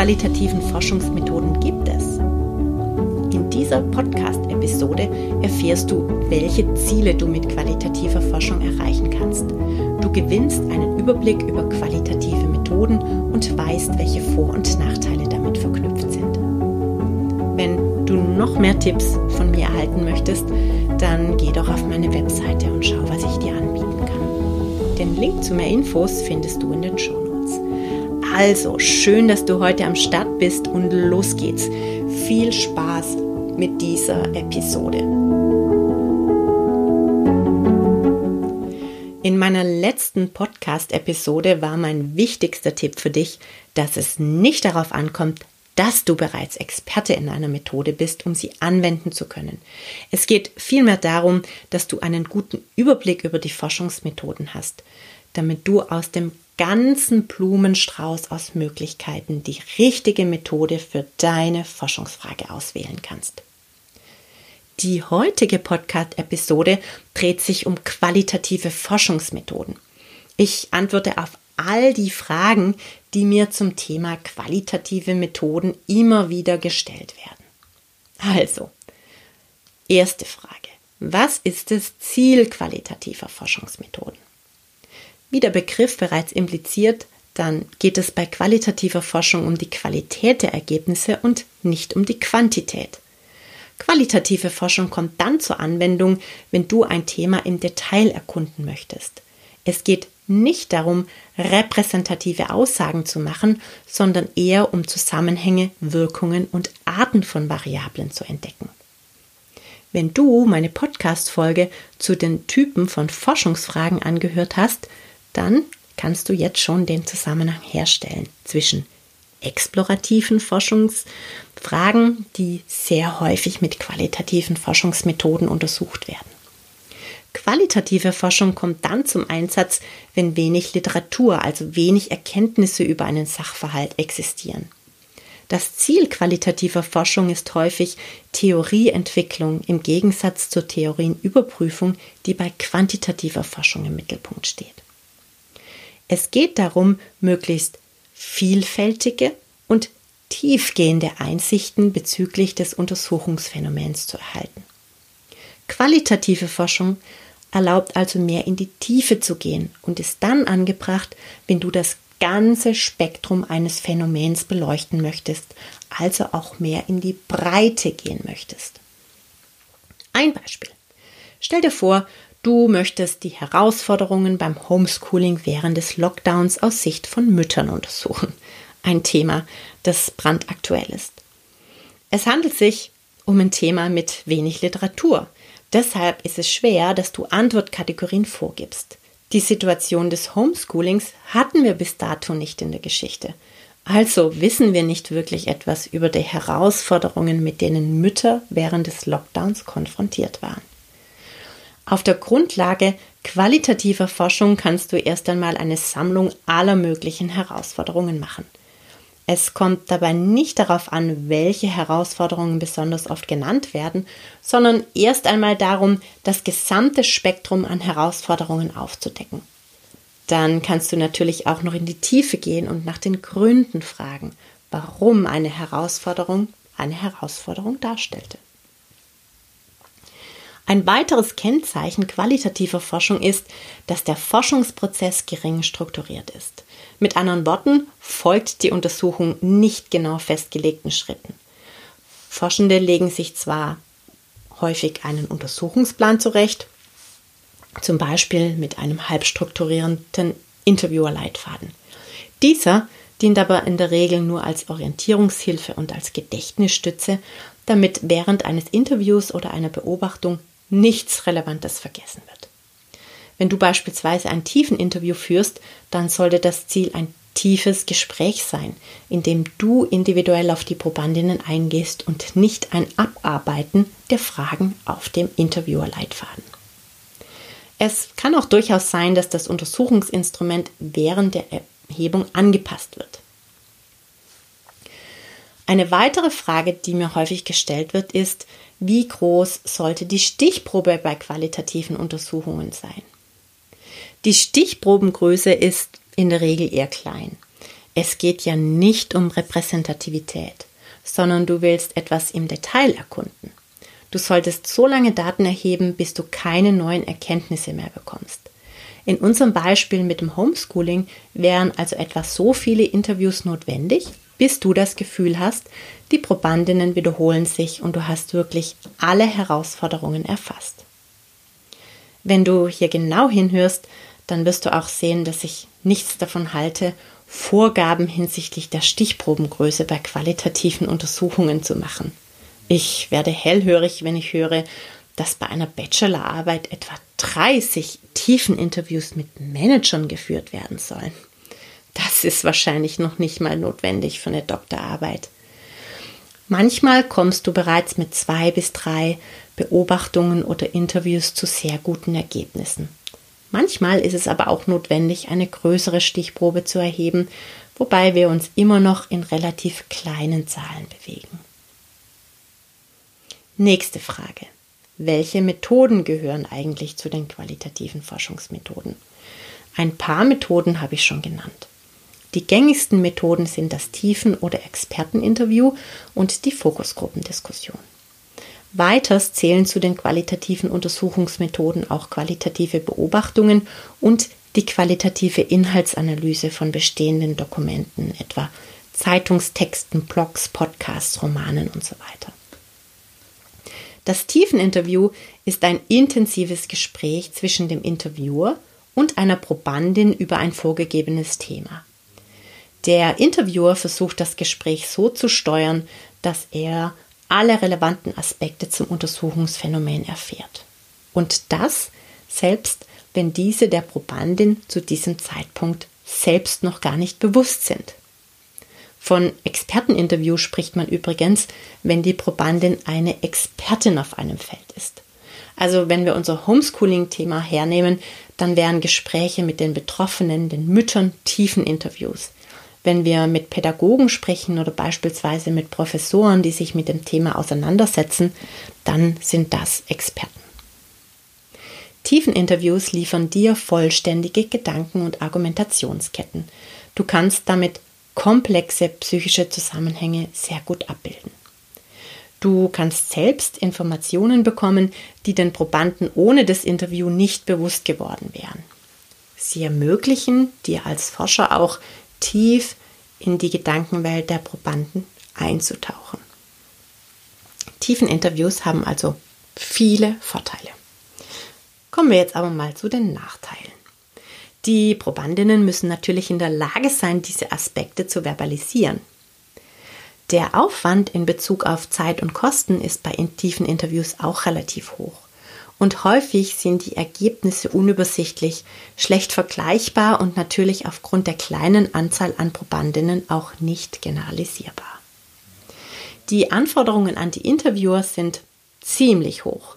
qualitativen Forschungsmethoden gibt es? In dieser Podcast-Episode erfährst du, welche Ziele du mit qualitativer Forschung erreichen kannst. Du gewinnst einen Überblick über qualitative Methoden und weißt, welche Vor- und Nachteile damit verknüpft sind. Wenn du noch mehr Tipps von mir erhalten möchtest, dann geh doch auf meine Webseite und schau, was ich dir anbieten kann. Den Link zu mehr Infos findest du in den Shownotes. Also, schön, dass du heute am Start bist und los geht's. Viel Spaß mit dieser Episode. In meiner letzten Podcast-Episode war mein wichtigster Tipp für dich, dass es nicht darauf ankommt, dass du bereits Experte in einer Methode bist, um sie anwenden zu können. Es geht vielmehr darum, dass du einen guten Überblick über die Forschungsmethoden hast, damit du aus dem ganzen Blumenstrauß aus Möglichkeiten die richtige Methode für deine Forschungsfrage auswählen kannst. Die heutige Podcast-Episode dreht sich um qualitative Forschungsmethoden. Ich antworte auf all die Fragen, die mir zum Thema qualitative Methoden immer wieder gestellt werden. Also, erste Frage. Was ist das Ziel qualitativer Forschungsmethoden? Wie der Begriff bereits impliziert, dann geht es bei qualitativer Forschung um die Qualität der Ergebnisse und nicht um die Quantität. Qualitative Forschung kommt dann zur Anwendung, wenn du ein Thema im Detail erkunden möchtest. Es geht nicht darum, repräsentative Aussagen zu machen, sondern eher um Zusammenhänge, Wirkungen und Arten von Variablen zu entdecken. Wenn du meine Podcast-Folge zu den Typen von Forschungsfragen angehört hast, dann kannst du jetzt schon den Zusammenhang herstellen zwischen explorativen Forschungsfragen, die sehr häufig mit qualitativen Forschungsmethoden untersucht werden. Qualitative Forschung kommt dann zum Einsatz, wenn wenig Literatur, also wenig Erkenntnisse über einen Sachverhalt existieren. Das Ziel qualitativer Forschung ist häufig Theorieentwicklung im Gegensatz zur Theorienüberprüfung, die bei quantitativer Forschung im Mittelpunkt steht. Es geht darum, möglichst vielfältige und tiefgehende Einsichten bezüglich des Untersuchungsphänomens zu erhalten. Qualitative Forschung erlaubt also mehr in die Tiefe zu gehen und ist dann angebracht, wenn du das ganze Spektrum eines Phänomens beleuchten möchtest, also auch mehr in die Breite gehen möchtest. Ein Beispiel. Stell dir vor, du möchtest die Herausforderungen beim Homeschooling während des Lockdowns aus Sicht von Müttern untersuchen. Ein Thema, das brandaktuell ist. Es handelt sich um ein Thema mit wenig Literatur. Deshalb ist es schwer, dass du Antwortkategorien vorgibst. Die Situation des Homeschoolings hatten wir bis dato nicht in der Geschichte. Also wissen wir nicht wirklich etwas über die Herausforderungen, mit denen Mütter während des Lockdowns konfrontiert waren. Auf der Grundlage qualitativer Forschung kannst du erst einmal eine Sammlung aller möglichen Herausforderungen machen. Es kommt dabei nicht darauf an, welche Herausforderungen besonders oft genannt werden, sondern erst einmal darum, das gesamte Spektrum an Herausforderungen aufzudecken. Dann kannst du natürlich auch noch in die Tiefe gehen und nach den Gründen fragen, warum eine Herausforderung eine Herausforderung darstellte. Ein weiteres Kennzeichen qualitativer Forschung ist, dass der Forschungsprozess gering strukturiert ist. Mit anderen Worten, folgt die Untersuchung nicht genau festgelegten Schritten. Forschende legen sich zwar häufig einen Untersuchungsplan zurecht, zum Beispiel mit einem halb strukturierten Interviewerleitfaden. Dieser dient aber in der Regel nur als Orientierungshilfe und als Gedächtnisstütze, damit während eines Interviews oder einer Beobachtung nichts Relevantes vergessen wird. Wenn du beispielsweise ein Tiefeninterview führst, dann sollte das Ziel ein tiefes Gespräch sein, in dem du individuell auf die Probandinnen eingehst und nicht ein Abarbeiten der Fragen auf dem Interviewerleitfaden. Es kann auch durchaus sein, dass das Untersuchungsinstrument während der Erhebung angepasst wird. Eine weitere Frage, die mir häufig gestellt wird, ist, wie groß sollte die Stichprobe bei qualitativen Untersuchungen sein? Die Stichprobengröße ist in der Regel eher klein. Es geht ja nicht um Repräsentativität, sondern du willst etwas im Detail erkunden. Du solltest so lange Daten erheben, bis du keine neuen Erkenntnisse mehr bekommst. In unserem Beispiel mit dem Homeschooling wären also etwa so viele Interviews notwendig, bis du das Gefühl hast, die Probandinnen wiederholen sich und du hast wirklich alle Herausforderungen erfasst. Wenn du hier genau hinhörst, dann wirst du auch sehen, dass ich nichts davon halte, Vorgaben hinsichtlich der Stichprobengröße bei qualitativen Untersuchungen zu machen. Ich werde hellhörig, wenn ich höre, dass bei einer Bachelorarbeit etwa 30 Tiefeninterviews mit Managern geführt werden sollen. Das ist wahrscheinlich noch nicht mal notwendig für eine Doktorarbeit. Manchmal kommst du bereits mit zwei bis drei Beobachtungen oder Interviews zu sehr guten Ergebnissen. Manchmal ist es aber auch notwendig, eine größere Stichprobe zu erheben, wobei wir uns immer noch in relativ kleinen Zahlen bewegen. Nächste Frage. Welche Methoden gehören eigentlich zu den qualitativen Forschungsmethoden? Ein paar Methoden habe ich schon genannt. Die gängigsten Methoden sind das Tiefen- oder Experteninterview und die Fokusgruppendiskussion. Weiters zählen zu den qualitativen Untersuchungsmethoden auch qualitative Beobachtungen und die qualitative Inhaltsanalyse von bestehenden Dokumenten, etwa Zeitungstexten, Blogs, Podcasts, Romanen und so weiter. Das Tiefeninterview ist ein intensives Gespräch zwischen dem Interviewer und einer Probandin über ein vorgegebenes Thema. Der Interviewer versucht das Gespräch so zu steuern, dass er alle relevanten Aspekte zum Untersuchungsphänomen erfährt. Und das selbst, wenn diese der Probandin zu diesem Zeitpunkt selbst noch gar nicht bewusst sind. Von Experteninterview spricht man übrigens, wenn die Probandin eine Expertin auf einem Feld ist. Also wenn wir unser Homeschooling-Thema hernehmen, dann wären Gespräche mit den Betroffenen, den Müttern, tiefen Interviews. Wenn wir mit Pädagogen sprechen oder beispielsweise mit Professoren, die sich mit dem Thema auseinandersetzen, dann sind das Experten. Tiefeninterviews liefern dir vollständige Gedanken- und Argumentationsketten. Du kannst damit komplexe psychische Zusammenhänge sehr gut abbilden. Du kannst selbst Informationen bekommen, die den Probanden ohne das Interview nicht bewusst geworden wären. Sie ermöglichen dir als Forscher auch tief in die Gedankenwelt der Probanden einzutauchen. Tiefeninterviews haben also viele Vorteile. Kommen wir jetzt aber mal zu den Nachteilen. Die Probandinnen müssen natürlich in der Lage sein, diese Aspekte zu verbalisieren. Der Aufwand in Bezug auf Zeit und Kosten ist bei tiefen Interviews auch relativ hoch und häufig sind die Ergebnisse unübersichtlich, schlecht vergleichbar und natürlich aufgrund der kleinen Anzahl an Probandinnen auch nicht generalisierbar. Die Anforderungen an die Interviewer sind ziemlich hoch.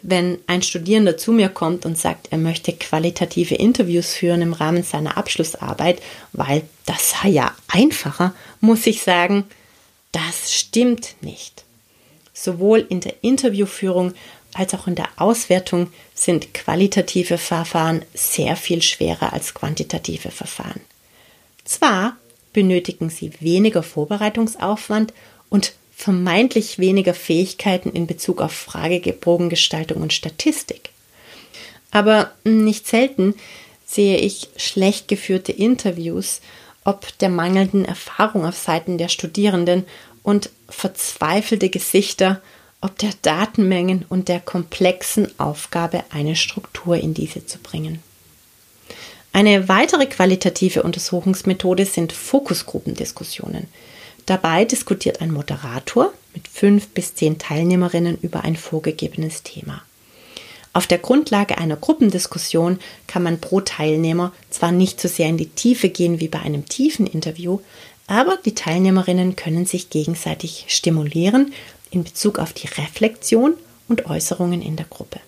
Wenn ein Studierender zu mir kommt und sagt, er möchte qualitative Interviews führen im Rahmen seiner Abschlussarbeit, weil das sei ja einfacher, muss ich sagen, das stimmt nicht. Sowohl in der Interviewführung als auch in der Auswertung sind qualitative Verfahren sehr viel schwerer als quantitative Verfahren. Zwar benötigen sie weniger Vorbereitungsaufwand und vermeintlich weniger Fähigkeiten in Bezug auf Fragebogengestaltung und Statistik. Aber nicht selten sehe ich schlecht geführte Interviews ob der mangelnden Erfahrung auf Seiten der Studierenden und verzweifelte Gesichter ob der Datenmengen und der komplexen Aufgabe, eine Struktur in diese zu bringen. Eine weitere qualitative Untersuchungsmethode sind Fokusgruppendiskussionen. Dabei diskutiert ein Moderator mit fünf bis zehn Teilnehmerinnen über ein vorgegebenes Thema. Auf der Grundlage einer Gruppendiskussion kann man pro Teilnehmer zwar nicht so sehr in die Tiefe gehen wie bei einem tiefen Interview, aber die Teilnehmerinnen können sich gegenseitig stimulieren in Bezug auf die Reflexion und Äußerungen in der Gruppe.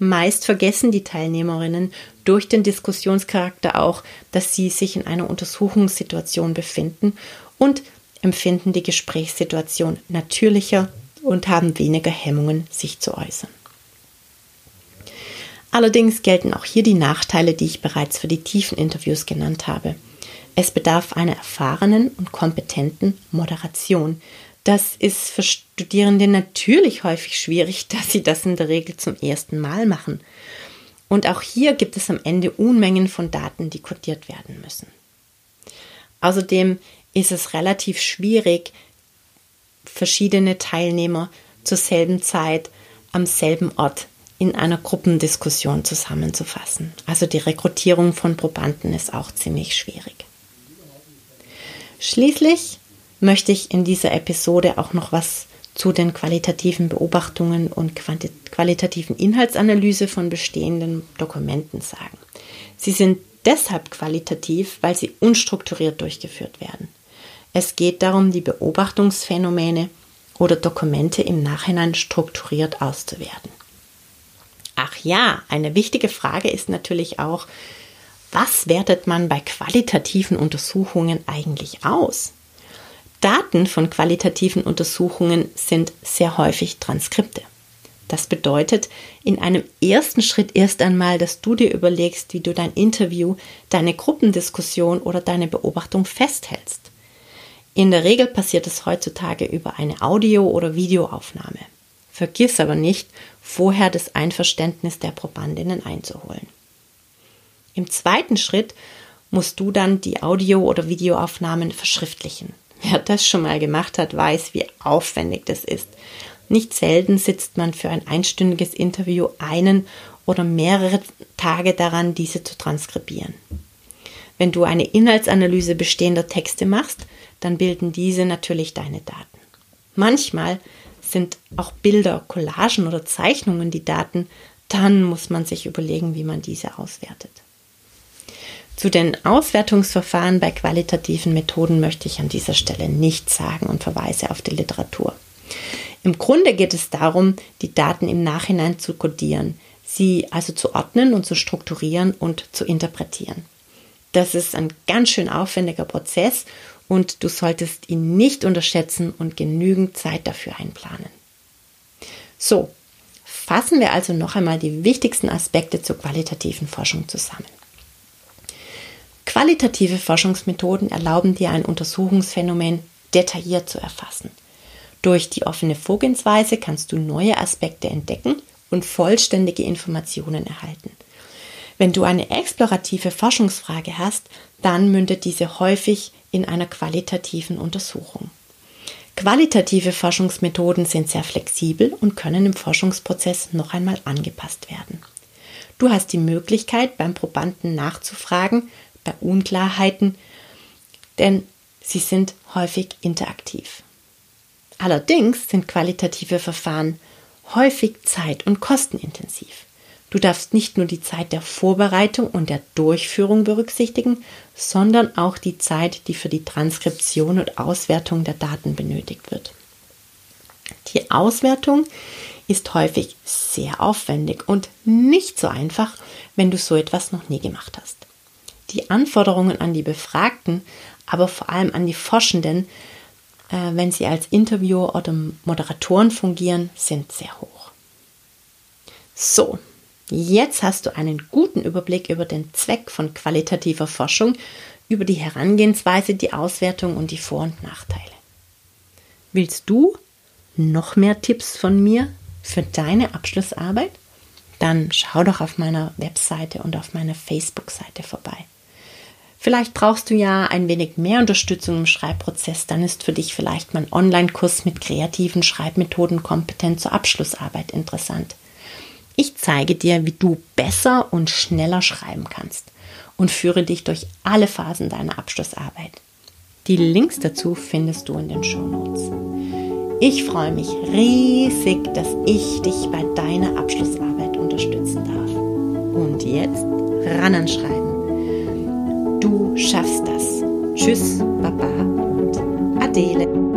Meist vergessen die Teilnehmerinnen durch den Diskussionscharakter auch, dass sie sich in einer Untersuchungssituation befinden und empfinden die Gesprächssituation natürlicher und haben weniger Hemmungen, sich zu äußern. Allerdings gelten auch hier die Nachteile, die ich bereits für die tiefen Interviews genannt habe. Es bedarf einer erfahrenen und kompetenten Moderation, das ist für Studierende natürlich häufig schwierig, dass sie das in der Regel zum ersten Mal machen. Und auch hier gibt es am Ende Unmengen von Daten, die kodiert werden müssen. Außerdem ist es relativ schwierig, verschiedene Teilnehmer zur selben Zeit am selben Ort in einer Gruppendiskussion zusammenzufassen. Also die Rekrutierung von Probanden ist auch ziemlich schwierig. Schließlich möchte ich in dieser Episode auch noch was zu den qualitativen Beobachtungen und qualitativen Inhaltsanalyse von bestehenden Dokumenten sagen. Sie sind deshalb qualitativ, weil sie unstrukturiert durchgeführt werden. Es geht darum, die Beobachtungsphänomene oder Dokumente im Nachhinein strukturiert auszuwerten. Ach ja, eine wichtige Frage ist natürlich auch, was wertet man bei qualitativen Untersuchungen eigentlich aus? Daten von qualitativen Untersuchungen sind sehr häufig Transkripte. Das bedeutet in einem ersten Schritt erst einmal, dass du dir überlegst, wie du dein Interview, deine Gruppendiskussion oder deine Beobachtung festhältst. In der Regel passiert es heutzutage über eine Audio- oder Videoaufnahme. Vergiss aber nicht, vorher das Einverständnis der Probandinnen einzuholen. Im zweiten Schritt musst du dann die Audio- oder Videoaufnahmen verschriftlichen. Wer das schon mal gemacht hat, weiß, wie aufwendig das ist. Nicht selten sitzt man für ein einstündiges Interview einen oder mehrere Tage daran, diese zu transkribieren. Wenn du eine Inhaltsanalyse bestehender Texte machst, dann bilden diese natürlich deine Daten. Manchmal sind auch Bilder, Collagen oder Zeichnungen die Daten, dann muss man sich überlegen, wie man diese auswertet. Zu den Auswertungsverfahren bei qualitativen Methoden möchte ich an dieser Stelle nichts sagen und verweise auf die Literatur. Im Grunde geht es darum, die Daten im Nachhinein zu kodieren, sie also zu ordnen und zu strukturieren und zu interpretieren. Das ist ein ganz schön aufwendiger Prozess und du solltest ihn nicht unterschätzen und genügend Zeit dafür einplanen. So, fassen wir also noch einmal die wichtigsten Aspekte zur qualitativen Forschung zusammen. Qualitative Forschungsmethoden erlauben dir ein Untersuchungsphänomen detailliert zu erfassen. Durch die offene Vorgehensweise kannst du neue Aspekte entdecken und vollständige Informationen erhalten. Wenn du eine explorative Forschungsfrage hast, dann mündet diese häufig in einer qualitativen Untersuchung. Qualitative Forschungsmethoden sind sehr flexibel und können im Forschungsprozess noch einmal angepasst werden. Du hast die Möglichkeit, beim Probanden nachzufragen, bei Unklarheiten, denn sie sind häufig interaktiv. Allerdings sind qualitative Verfahren häufig zeit- und kostenintensiv. Du darfst nicht nur die Zeit der Vorbereitung und der Durchführung berücksichtigen, sondern auch die Zeit, die für die Transkription und Auswertung der Daten benötigt wird. Die Auswertung ist häufig sehr aufwendig und nicht so einfach, wenn du so etwas noch nie gemacht hast die Anforderungen an die Befragten, aber vor allem an die Forschenden, äh, wenn sie als Interviewer oder Moderatoren fungieren, sind sehr hoch. So, jetzt hast du einen guten Überblick über den Zweck von qualitativer Forschung, über die Herangehensweise, die Auswertung und die Vor- und Nachteile. Willst du noch mehr Tipps von mir für deine Abschlussarbeit? Dann schau doch auf meiner Webseite und auf meiner Facebook-Seite vorbei. Vielleicht brauchst du ja ein wenig mehr Unterstützung im Schreibprozess, dann ist für dich vielleicht mein Online-Kurs mit kreativen Schreibmethoden kompetent zur Abschlussarbeit interessant. Ich zeige dir, wie du besser und schneller schreiben kannst und führe dich durch alle Phasen deiner Abschlussarbeit. Die Links dazu findest du in den Show Notes. Ich freue mich riesig, dass ich dich bei deiner Abschlussarbeit unterstütze anderen schreiben. Du schaffst das. Tschüss, Baba und Adele.